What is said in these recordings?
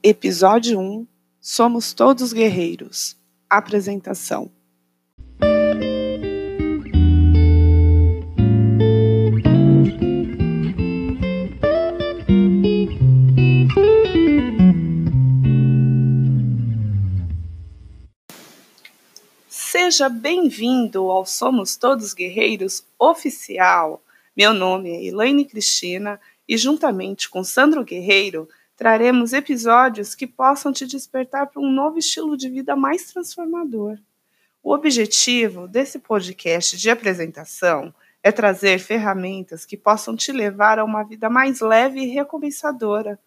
Episódio 1 Somos Todos Guerreiros. Apresentação. Seja bem-vindo ao Somos Todos Guerreiros oficial. Meu nome é Elaine Cristina e, juntamente com Sandro Guerreiro, traremos episódios que possam te despertar para um novo estilo de vida mais transformador. O objetivo desse podcast de apresentação é trazer ferramentas que possam te levar a uma vida mais leve e recompensadora,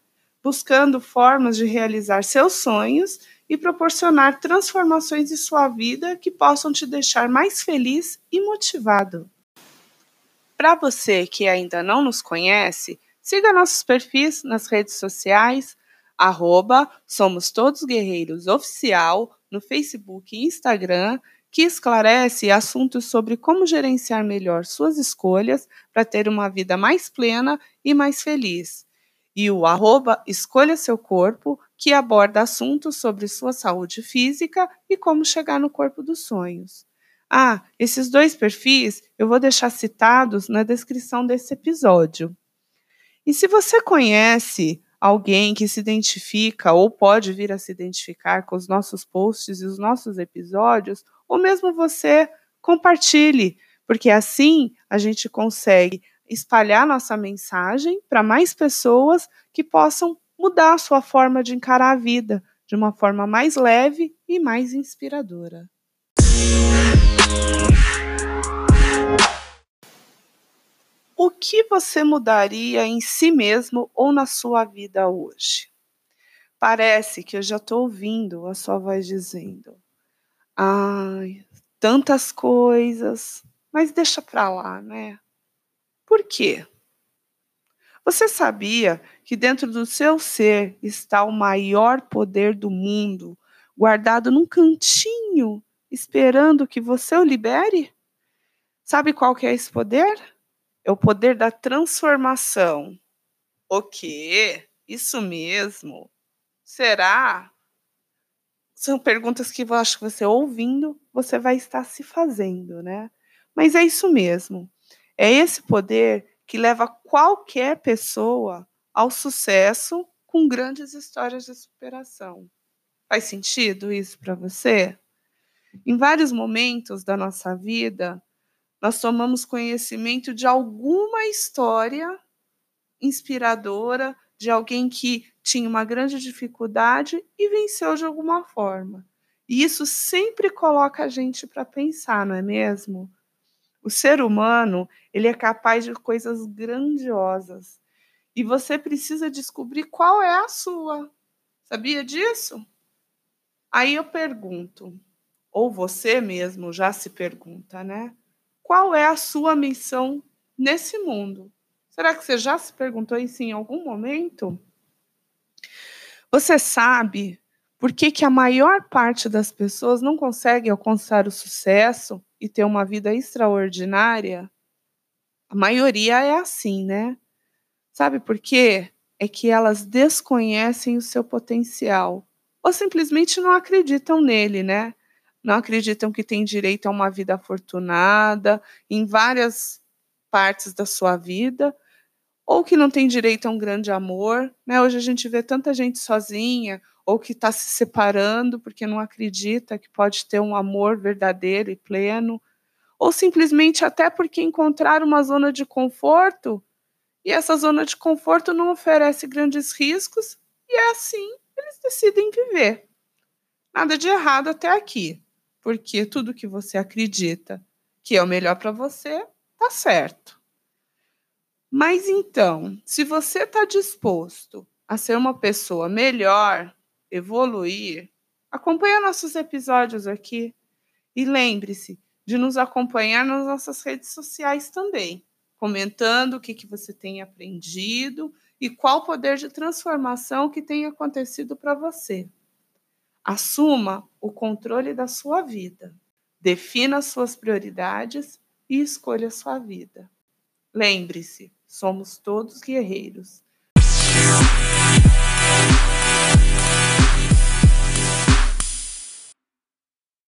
buscando formas de realizar seus sonhos e proporcionar transformações em sua vida que possam te deixar mais feliz e motivado. Para você que ainda não nos conhece, siga nossos perfis nas redes sociais, arroba Somos Todos Guerreiros Oficial, no Facebook e Instagram, que esclarece assuntos sobre como gerenciar melhor suas escolhas para ter uma vida mais plena e mais feliz. E o arroba Escolha Seu Corpo, que aborda assuntos sobre sua saúde física e como chegar no corpo dos sonhos. Ah, esses dois perfis eu vou deixar citados na descrição desse episódio. E se você conhece alguém que se identifica ou pode vir a se identificar com os nossos posts e os nossos episódios, ou mesmo você, compartilhe, porque assim a gente consegue espalhar nossa mensagem para mais pessoas que possam mudar a sua forma de encarar a vida de uma forma mais leve e mais inspiradora. O que você mudaria em si mesmo ou na sua vida hoje? Parece que eu já estou ouvindo a sua voz dizendo: Ai, tantas coisas, mas deixa para lá, né? Por quê? Você sabia que dentro do seu ser está o maior poder do mundo, guardado num cantinho, esperando que você o libere? Sabe qual que é esse poder? É o poder da transformação. O quê? Isso mesmo? Será? São perguntas que eu acho que você ouvindo, você vai estar se fazendo, né? Mas é isso mesmo. É esse poder que leva qualquer pessoa ao sucesso com grandes histórias de superação. Faz sentido isso para você? Em vários momentos da nossa vida, nós tomamos conhecimento de alguma história inspiradora de alguém que tinha uma grande dificuldade e venceu de alguma forma. E isso sempre coloca a gente para pensar, não é mesmo? O ser humano, ele é capaz de coisas grandiosas. E você precisa descobrir qual é a sua. Sabia disso? Aí eu pergunto, ou você mesmo já se pergunta, né? Qual é a sua missão nesse mundo? Será que você já se perguntou isso em algum momento? Você sabe por que, que a maior parte das pessoas não consegue alcançar o sucesso e ter uma vida extraordinária? A maioria é assim, né? Sabe por quê? É que elas desconhecem o seu potencial ou simplesmente não acreditam nele, né? Não acreditam que têm direito a uma vida afortunada em várias partes da sua vida, ou que não tem direito a um grande amor. Né? Hoje a gente vê tanta gente sozinha ou que está se separando porque não acredita que pode ter um amor verdadeiro e pleno, ou simplesmente até porque encontrar uma zona de conforto e essa zona de conforto não oferece grandes riscos e é assim eles decidem viver. Nada de errado até aqui porque tudo que você acredita que é o melhor para você, tá certo. Mas então, se você está disposto a ser uma pessoa melhor, evoluir, acompanhe nossos episódios aqui e lembre-se de nos acompanhar nas nossas redes sociais também, comentando o que, que você tem aprendido e qual poder de transformação que tem acontecido para você. Assuma o controle da sua vida. Defina suas prioridades e escolha sua vida. Lembre-se, somos todos guerreiros.